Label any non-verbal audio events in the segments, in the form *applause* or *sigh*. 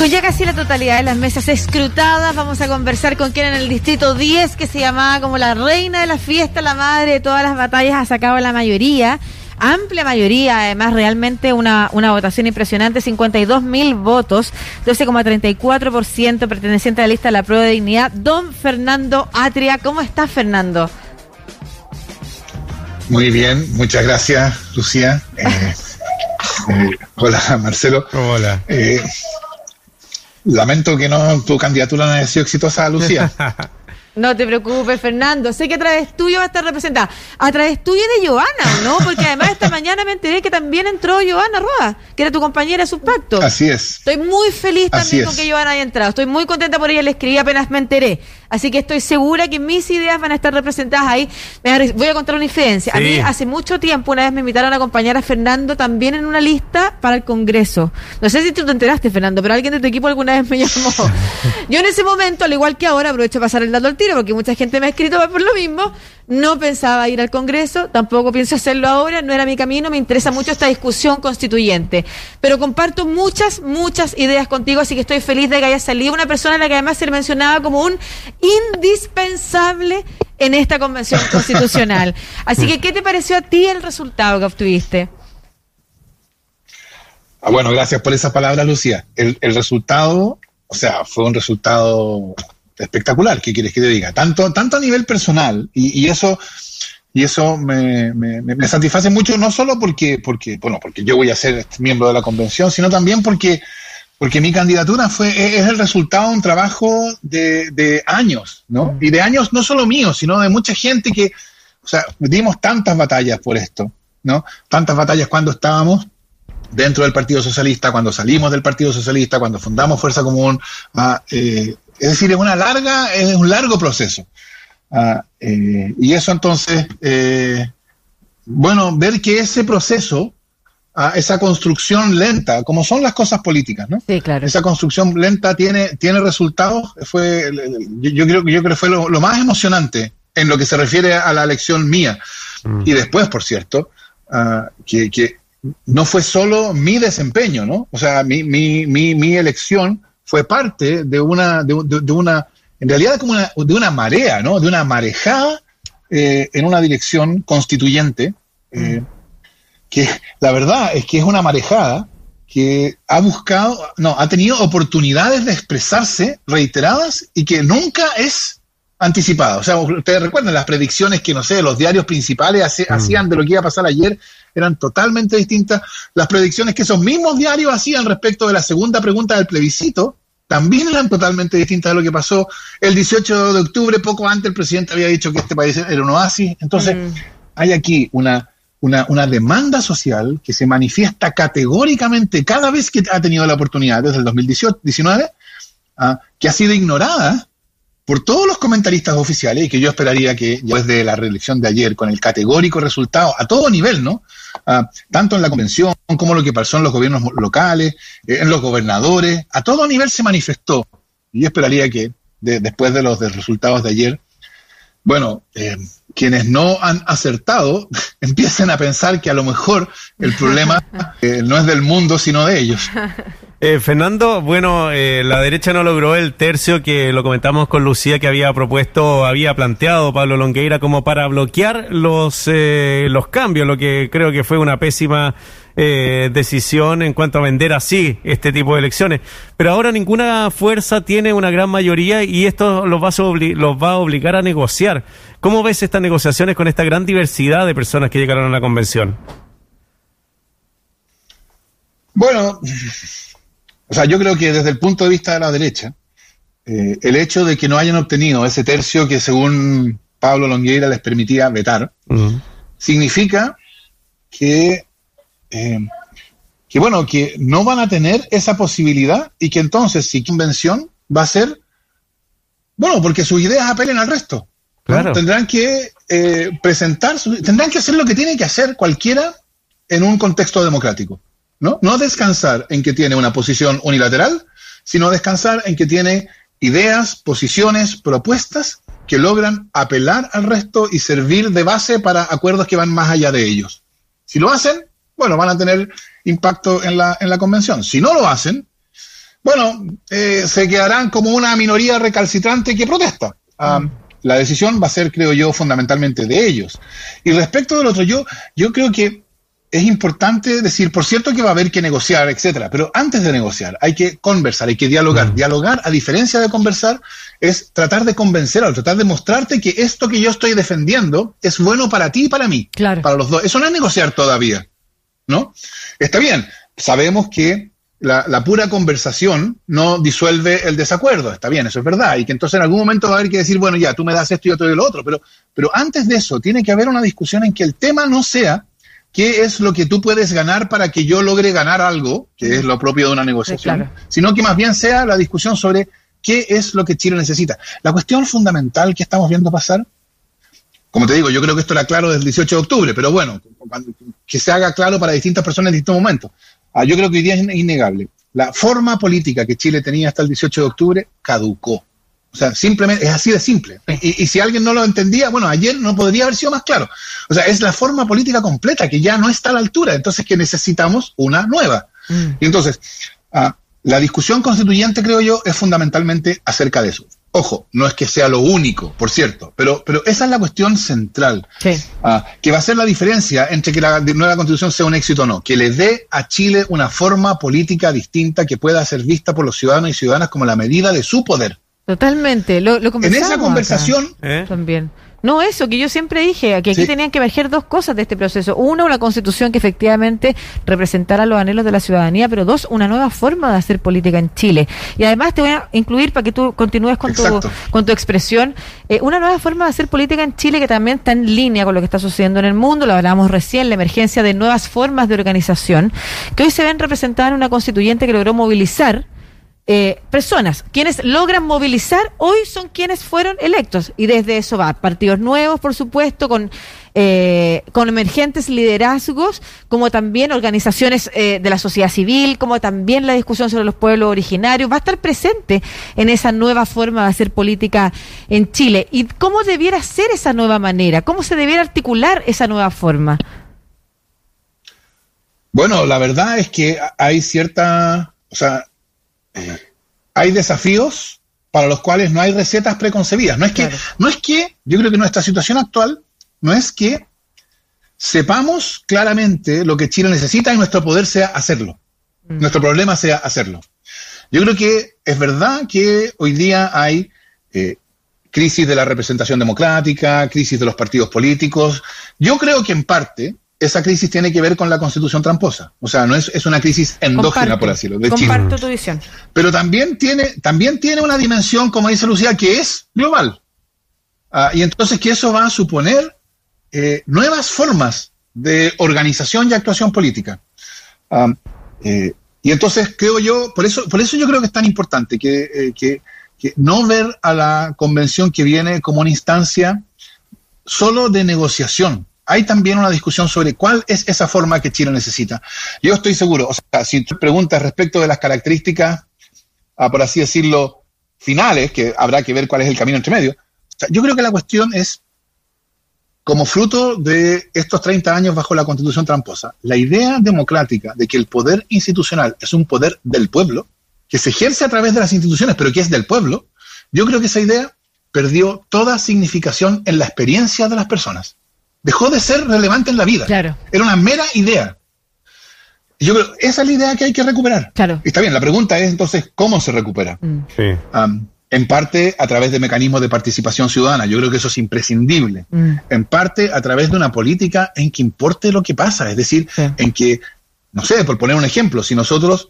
Con ya casi la totalidad de las mesas escrutadas, vamos a conversar con quien en el distrito 10, que se llamaba como la reina de la fiesta, la madre de todas las batallas, ha sacado la mayoría amplia mayoría, además realmente una, una votación impresionante, 52 mil votos, 12,34% perteneciente a la lista de la prueba de dignidad. Don Fernando Atria, ¿cómo está Fernando? Muy bien, muchas gracias, Lucía. Eh, *laughs* eh, hola, Marcelo. Hola. Eh, lamento que no tu candidatura no haya sido exitosa, Lucía. *laughs* No te preocupes, Fernando. Sé que a través tuyo va a estar representada. A través tuyo y de Joana, ¿no? Porque además esta mañana me enteré que también entró Joana Roa, que era tu compañera de subpacto. Así es. Estoy muy feliz también con que Joana haya entrado. Estoy muy contenta por ella. Le escribí apenas me enteré. Así que estoy segura que mis ideas van a estar representadas ahí. Voy a contar una infidencia. A mí hace mucho tiempo una vez me invitaron a acompañar a Fernando también en una lista para el Congreso. No sé si tú te enteraste, Fernando, pero alguien de tu equipo alguna vez me llamó. *laughs* Yo en ese momento, al igual que ahora, aprovecho de pasar el dato al tiro porque mucha gente me ha escrito por lo mismo. No pensaba ir al Congreso, tampoco pienso hacerlo ahora, no era mi camino, me interesa mucho esta discusión constituyente. Pero comparto muchas, muchas ideas contigo, así que estoy feliz de que haya salido una persona a la que además se le mencionaba como un indispensable en esta convención *laughs* constitucional. Así que, ¿qué te pareció a ti el resultado que obtuviste? Ah, bueno, gracias por esas palabras, Lucía. El, el resultado, o sea, fue un resultado espectacular, ¿qué quieres que te diga? Tanto, tanto a nivel personal, y, eso, y eso me, me, satisface mucho, no solo porque, porque, bueno, porque yo voy a ser miembro de la convención, sino también porque, porque mi candidatura fue, es el resultado de un trabajo de, de años, ¿no? Mm. Y de años no solo míos, sino de mucha gente que, o sea, dimos tantas batallas por esto, ¿no? Tantas batallas cuando estábamos dentro del Partido Socialista, cuando salimos del Partido Socialista, cuando fundamos Fuerza Común, ah, eh, es decir, es una larga, es un largo proceso. Ah, eh, y eso entonces, eh, bueno, ver que ese proceso, ah, esa construcción lenta, como son las cosas políticas, ¿no? Sí, claro. Esa construcción lenta tiene, tiene resultados, fue, yo, creo, yo creo que fue lo, más emocionante en lo que se refiere a la elección mía. Mm. Y después, por cierto, ah, que, que, no fue solo mi desempeño, ¿no? O sea, mi, mi, mi, mi elección fue parte de una, de, una en realidad como una, de una marea, ¿no? De una marejada eh, en una dirección constituyente, eh, mm. que la verdad es que es una marejada que ha buscado, no, ha tenido oportunidades de expresarse reiteradas y que nunca es anticipada. O sea, ustedes recuerdan las predicciones que, no sé, los diarios principales mm. hacían de lo que iba a pasar ayer, eran totalmente distintas. Las predicciones que esos mismos diarios hacían respecto de la segunda pregunta del plebiscito, también eran totalmente distintas a lo que pasó el 18 de octubre, poco antes el presidente había dicho que este país era un oasis. Entonces, mm. hay aquí una, una, demanda social que se manifiesta categóricamente cada vez que ha tenido la oportunidad, desde el 2019, ah, que ha sido ignorada por todos los comentaristas oficiales y que yo esperaría que después de la reelección de ayer, con el categórico resultado a todo nivel, ¿no? Ah, tanto en la convención como lo que pasó en los gobiernos locales, eh, en los gobernadores, a todo nivel se manifestó. Y yo esperaría que después de los resultados de ayer, bueno, eh, quienes no han acertado *laughs* empiecen a pensar que a lo mejor el problema *laughs* eh, no es del mundo, sino de ellos. *laughs* Eh, Fernando, bueno, eh, la derecha no logró el tercio que lo comentamos con Lucía que había propuesto, había planteado Pablo Longueira como para bloquear los, eh, los cambios, lo que creo que fue una pésima decisión en cuanto a vender así este tipo de elecciones. Pero ahora ninguna fuerza tiene una gran mayoría y esto los va a, los va a obligar a negociar. ¿Cómo ves estas negociaciones con esta gran diversidad de personas que llegaron a la convención? Bueno, o sea, yo creo que desde el punto de vista de la derecha, eh, el hecho de que no hayan obtenido ese tercio que según Pablo Longueira les permitía vetar, significa que, eh, que, bueno, que no van a tener esa posibilidad y que entonces, si convención va a ser, bueno, porque sus ideas apelen al resto. Tendrán que eh, presentar, tendrán que hacer lo que tiene que hacer cualquiera en un contexto democrático. ¿No? No descansar en que tiene una posición unilateral, sino descansar en que tiene ideas, posiciones, propuestas que logran apelar al resto y servir de base para acuerdos que van más allá de ellos. Si lo hacen, bueno, van a tener impacto en la, en la convención. Si no lo hacen, bueno, eh, se quedarán como una minoría recalcitrante que protesta. Mm. La decisión va a ser, creo yo, fundamentalmente de ellos. Y respecto del otro, yo, yo creo que es importante decir, por cierto que va a haber que negociar, etcétera, pero antes de negociar hay que conversar, hay que dialogar. Mm. Dialogar, a diferencia de conversar, es tratar de convencer al tratar de mostrarte que esto que yo estoy defendiendo es bueno para ti y para mí, claro. para los dos. Eso no es negociar todavía, ¿no? Está bien, sabemos que la, la, pura conversación no disuelve el desacuerdo, está bien, eso es verdad, y que entonces en algún momento va a haber que decir, bueno, ya, tú me das esto y yo te doy lo otro, pero, pero antes de eso tiene que haber una discusión en que el tema no sea qué es lo que tú puedes ganar para que yo logre ganar algo, que es lo propio de una negociación, sino que más bien sea la discusión sobre qué es lo que Chile necesita. La cuestión fundamental que estamos viendo pasar, como te digo, yo creo que esto era claro desde el 18 de octubre, pero bueno, que se haga claro para distintas personas en distintos momentos. Ah, yo creo que hoy día es innegable. La forma política que Chile tenía hasta el 18 de octubre caducó. O sea, simplemente es así de simple. Y, si alguien no lo entendía, bueno, ayer no podría haber sido más claro. O sea, es la forma política completa que ya no está a la altura, entonces que necesitamos una nueva. Mm. Y entonces, ah, la discusión constituyente, creo yo, es fundamentalmente acerca de eso. Ojo, no es que sea lo único, por cierto, pero, pero esa es la cuestión central, ah, que va a ser la diferencia entre que la nueva constitución sea un éxito o no, que le dé a Chile una forma política distinta que pueda ser vista por los ciudadanos y ciudadanas como la medida de su poder. Totalmente, lo, lo En esa conversación... ¿Eh? También. No, eso, que yo siempre dije, que aquí tenían que emerger dos cosas de este proceso. Uno, una constitución que efectivamente representara los anhelos de la ciudadanía, pero dos, una nueva forma de hacer política en Chile. Y además te voy a incluir, para que tú continúes con, tu, con tu expresión, eh, una nueva forma de hacer política en Chile que también está en línea con lo que está sucediendo en el mundo, lo hablábamos recién, la emergencia de nuevas formas de organización, que hoy se ven representadas en una constituyente que logró movilizar eh, personas, quienes logran movilizar, hoy son quienes fueron electos. Y desde eso va, partidos nuevos, por supuesto, con, eh, con emergentes liderazgos, como también organizaciones eh, de la sociedad civil, como también la discusión sobre los pueblos originarios, va a estar presente en esa nueva forma de hacer política en Chile. ¿Y cómo debiera ser esa nueva manera? ¿Cómo se debiera articular esa nueva forma? Bueno, la verdad es que hay cierta, o sea, hay desafíos para los cuales no hay recetas preconcebidas. No es que, no es que, yo creo que nuestra situación actual no es que sepamos claramente lo que Chile necesita y nuestro poder sea hacerlo. Mm. Nuestro problema sea hacerlo. Yo creo que es verdad que hoy día hay eh, crisis de la representación democrática, crisis de los partidos políticos. Yo creo que en parte esa crisis tiene que ver con la constitución tramposa. O sea, no es, es una crisis endógena, por así decirlo. comparto tu visión. Pero también tiene, también tiene una dimensión, como dice Lucía, que es global. Ah, y entonces que eso va a suponer eh, nuevas formas de organización y actuación política. Ah, eh, y entonces creo yo, por eso, por eso yo creo que es tan importante que, eh, que, que no ver a la convención que viene como una instancia solo de negociación, hay también una discusión sobre cuál es esa forma que Chile necesita. Yo estoy seguro, o sea, si tú preguntas respecto de las características, ah, por así decirlo, finales, que habrá que ver cuál es el camino entre medio, yo creo que la cuestión es, como fruto de estos 30 años bajo la constitución tramposa, la idea democrática de que el poder institucional es un poder del pueblo, que se ejerce a través de las instituciones, pero que es del pueblo, yo creo que esa idea perdió toda significación en la experiencia de las personas dejó de ser relevante en la vida. Claro. Era una mera idea. yo creo, esa es la idea que hay que recuperar. Claro. Está bien, la pregunta es entonces, ¿cómo se recupera? Mm. en parte a través de mecanismos de participación ciudadana. Yo creo que eso es imprescindible. Mm. En parte a través de una política en que importe lo que pasa. Es decir, en que, no sé, por poner un ejemplo, si nosotros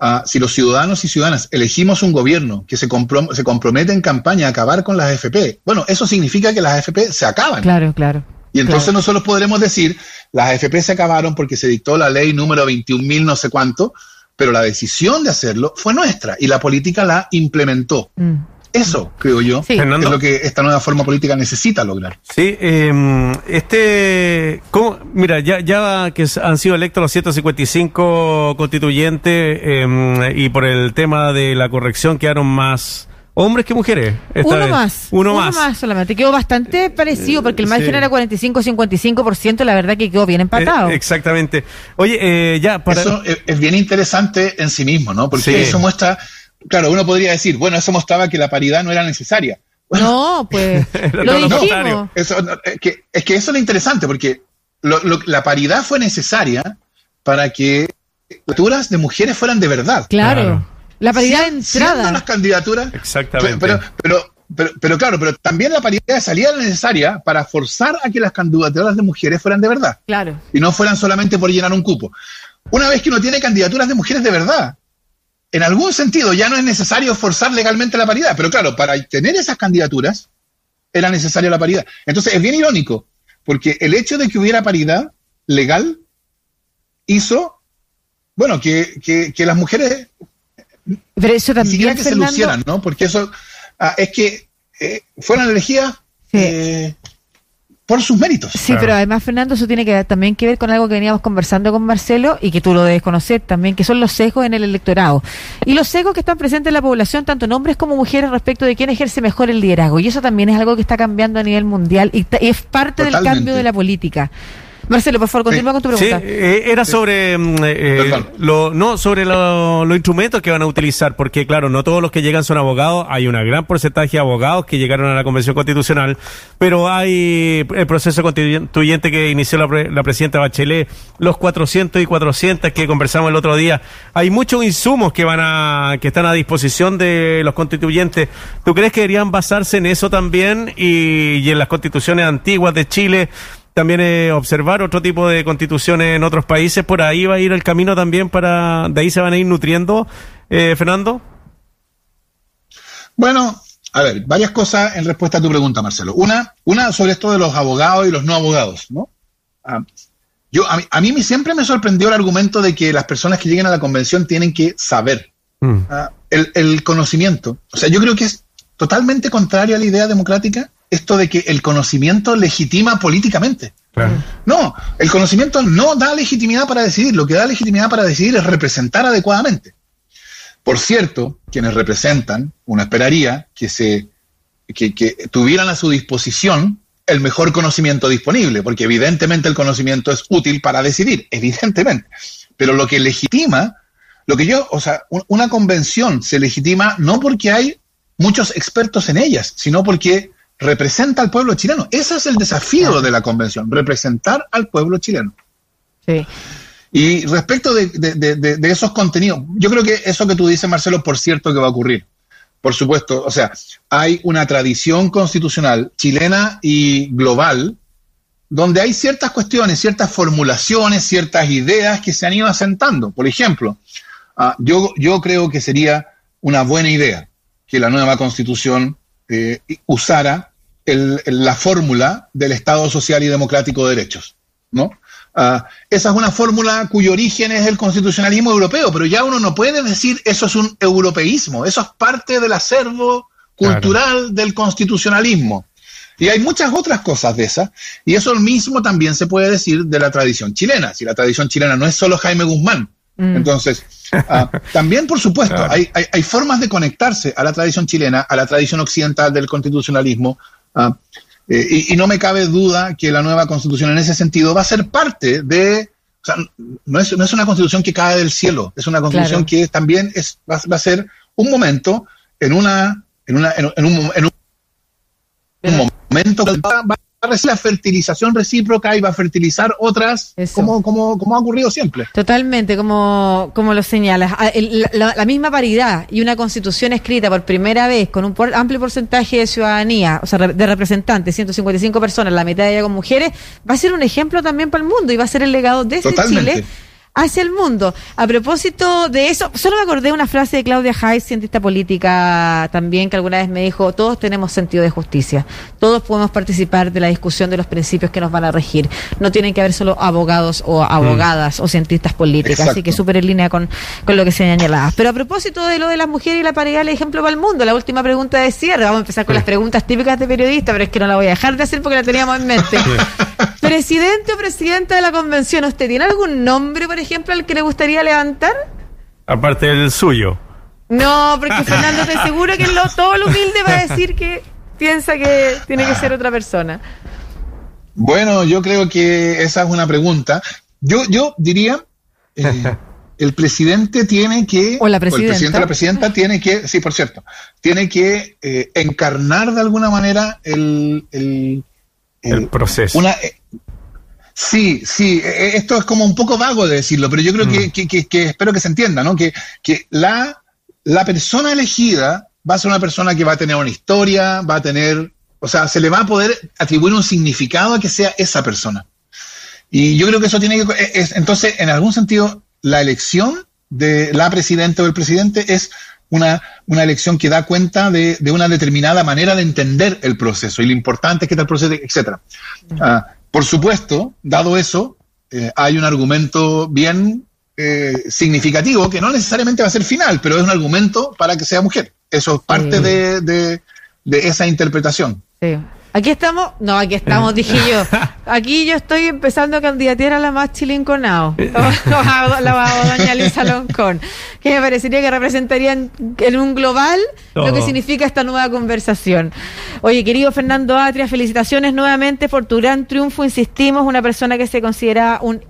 Uh, si los ciudadanos y ciudadanas elegimos un gobierno que se, se compromete en campaña a acabar con las AFP, bueno, eso significa que las AFP se acaban. Claro, claro. Y entonces nosotros podremos decir, las AFP se acabaron porque se dictó la ley número 21.000 no sé cuánto, pero la decisión de hacerlo fue nuestra y la política la implementó. Mm. Eso, creo yo, es lo que esta nueva forma política necesita lograr. Sí, eh, este, ¿cómo? mira, ya, ya que han sido electos los 155 constituyentes eh, y por el tema de la corrección quedaron más hombres que mujeres. Uno más. Uno, más. solamente. Quedó bastante parecido porque el margen era 45-55%, la verdad que quedó bien empatado. Eh, exactamente. Oye, eh, ya para... Eso es, bien interesante en sí mismo, ¿no? Porque eso muestra claro, uno podría decir, bueno, eso mostraba que la paridad no era necesaria. no, pues *laughs* lo dijimos. es, que, eso es lo interesante, porque la paridad fue necesaria para que las de mujeres fueran de verdad. Claro. La paridad de entrada. las candidaturas. Exactamente. Pero, pero, pero, pero, claro, pero también la paridad de salida era necesaria para forzar a que las candidaturas de mujeres fueran de verdad. Claro. Y no fueran solamente por llenar un cupo. Una vez que uno tiene candidaturas de mujeres de verdad, en algún sentido ya no es necesario forzar legalmente la paridad, pero claro, para tener esas candidaturas era necesaria la paridad. Entonces es bien irónico, porque el hecho de que hubiera paridad legal hizo, bueno, que, que, las mujeres pero eso también, que se lucieran, ¿no? Porque eso ah, es que eh, fueran elegidas eh, por sus méritos. Sí, pero además, Fernando, eso tiene que también que ver con algo que veníamos conversando con Marcelo y que tú lo debes conocer también, que son los sesgos en el electorado. Y los sesgos que están presentes en la población, tanto en hombres como mujeres, respecto de quién ejerce mejor el liderazgo. Y eso también es algo que está cambiando a nivel mundial y, es parte del cambio de la política. Marcelo, por favor, continúa con tu pregunta. Sí, eh, era sobre mm, eh, lo, no sobre los instrumentos que van a utilizar, porque claro, no todos los que llegan son abogados, hay un gran porcentaje de abogados que llegaron a la Convención Constitucional, pero hay el proceso constituyente que inició la, presidenta Bachelet, los 400 y 400 que conversamos el otro día, hay muchos insumos que van a que están a disposición de los constituyentes. ¿Tú crees que deberían basarse en eso también y, y en las constituciones antiguas de Chile? También eh, observar otro tipo de constituciones en otros países. Por ahí va a ir el camino también para, de ahí se van a ir nutriendo, eh, Fernando. Bueno, a ver, varias cosas en respuesta a tu pregunta, Marcelo. Una, una sobre esto de los abogados y los no abogados, ¿no? Ah, yo, a mí, siempre me sorprendió el argumento de que las personas que lleguen a la convención tienen que saber mm. ah, el, el, conocimiento. O sea, yo creo que es totalmente contrario a la idea democrática esto de que el conocimiento legitima políticamente. No, el conocimiento no da legitimidad para decidir, lo que da legitimidad para decidir es representar adecuadamente. Por cierto, quienes representan, uno esperaría que, se, que, tuvieran a su disposición el mejor conocimiento disponible, porque evidentemente el conocimiento es útil para decidir, evidentemente. Pero lo que legitima, lo que yo, o sea, una convención se legitima no porque hay muchos expertos en ellas, sino porque representa al pueblo chileno. Ese es el desafío de la convención, representar al pueblo chileno. Sí. Y respecto de, esos contenidos, yo creo que eso que tú dices, Marcelo, por cierto que va a ocurrir. Por supuesto, o sea, hay una tradición constitucional chilena y global donde hay ciertas cuestiones, ciertas formulaciones, ciertas ideas que se han ido asentando. Por ejemplo, ah, yo, yo creo que sería una buena idea que la nueva constitución eh, usara la fórmula del Estado Social y Democrático de Derechos. ¿no? Ah, esa es una fórmula cuyo origen es el constitucionalismo europeo, pero ya uno no puede decir eso es un europeísmo, eso es parte del acervo cultural del constitucionalismo. Y hay muchas otras cosas de esas, y eso mismo también se puede decir de la tradición chilena. Si la tradición chilena no es solo Jaime Guzmán, mm. entonces Ah, *laughs* también, por supuesto, hay, hay, formas de conectarse a la tradición chilena, a la tradición occidental del constitucionalismo, ah, eh, y, no me cabe duda que la nueva constitución en ese sentido va a ser parte de... O sea, no es, no es una constitución que cae del cielo, es una constitución que también es, va, a ser un momento en una... En, una, en, un, en un, momento que va, la fertilización recíproca y va a fertilizar otras, como, como, como, ha ocurrido siempre. Totalmente, como, como lo señalas. Ah, la, misma paridad y una constitución escrita por primera vez con un amplio porcentaje de ciudadanía, o sea, de representantes, 155 personas, la mitad de ellas con mujeres, va a ser un ejemplo también para el mundo y va a ser el legado de este Chile hacia el mundo. A propósito de eso, solo me acordé de una frase de Claudia Hayes, cientista política también, que alguna vez me dijo, todos tenemos sentido de justicia, todos podemos participar de la discusión de los principios que nos van a regir. No tienen que haber solo abogados o abogadas o cientistas políticas, así que súper en línea con, con lo que se señalaba. Pero a propósito de lo de las mujeres y la paridad, el ejemplo para el mundo, la última pregunta de cierre, vamos a empezar con las preguntas típicas de periodista, pero es que no la voy a dejar de hacer porque la teníamos en mente. *laughs* Presidente o presidenta de la convención, ¿usted tiene algún nombre, por ejemplo, al que le gustaría levantar? Aparte del suyo. No, porque Fernando, te seguro que lo, todo lo humilde va a decir que piensa que tiene que ser otra persona. Bueno, yo creo que esa es una pregunta. Yo, yo diría, eh, *laughs* el presidente tiene que, o, la presidenta. el presidente o la presidenta tiene que, sí, por cierto, tiene que eh, encarnar de alguna manera el, el, proceso. Una, eh, sí, sí, e, e, esto es como un poco vago de decirlo, pero yo creo mm. que, que, que, espero que se entienda, ¿no? Que, que la, la persona elegida va a ser una persona que va a tener una historia, va a tener, o sea, se le va a poder atribuir un significado a que sea esa persona. Y yo creo que eso tiene que, e, es, entonces, en algún sentido, la elección de la presidenta o el presidente es una, una elección que da cuenta de, de, una determinada manera de entender el proceso y lo importante es que tal proceso, etcétera. Ah, por supuesto, dado eso, eh, hay un argumento bien eh, significativo que no necesariamente va a ser final, pero es un argumento para que sea mujer. Eso es parte de, de, de, esa interpretación. Sí. Aquí estamos, no, aquí estamos, dije yo. *laughs* Aquí yo estoy empezando a candidatear a la más chilinconao, *laughs* la, la doña Lisa Loncón, que me parecería que representaría en, un global lo que significa esta nueva conversación. Oye, querido Fernando Atria, felicitaciones nuevamente por tu gran triunfo, insistimos, una persona que se considera un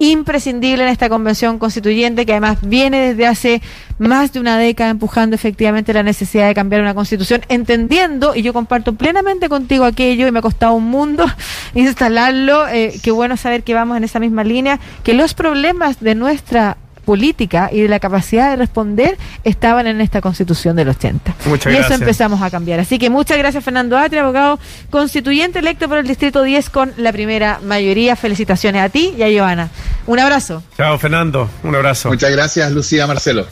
imprescindible en esta convención constituyente que además viene desde hace más de una década empujando efectivamente la necesidad de cambiar una constitución, entendiendo, y yo comparto plenamente contigo aquello, y me ha costado un mundo *laughs* instalarlo, eh, qué bueno saber que vamos en esa misma línea, que los problemas de nuestra política y de la capacidad de responder estaban en esta constitución del 80. Muchas y eso empezamos a cambiar. Así que muchas gracias Fernando Atria, abogado constituyente electo por el Distrito 10 con la primera mayoría. Felicitaciones a ti y a Joana. Un abrazo. Chao Fernando, un abrazo. Muchas gracias Lucía Marcelo.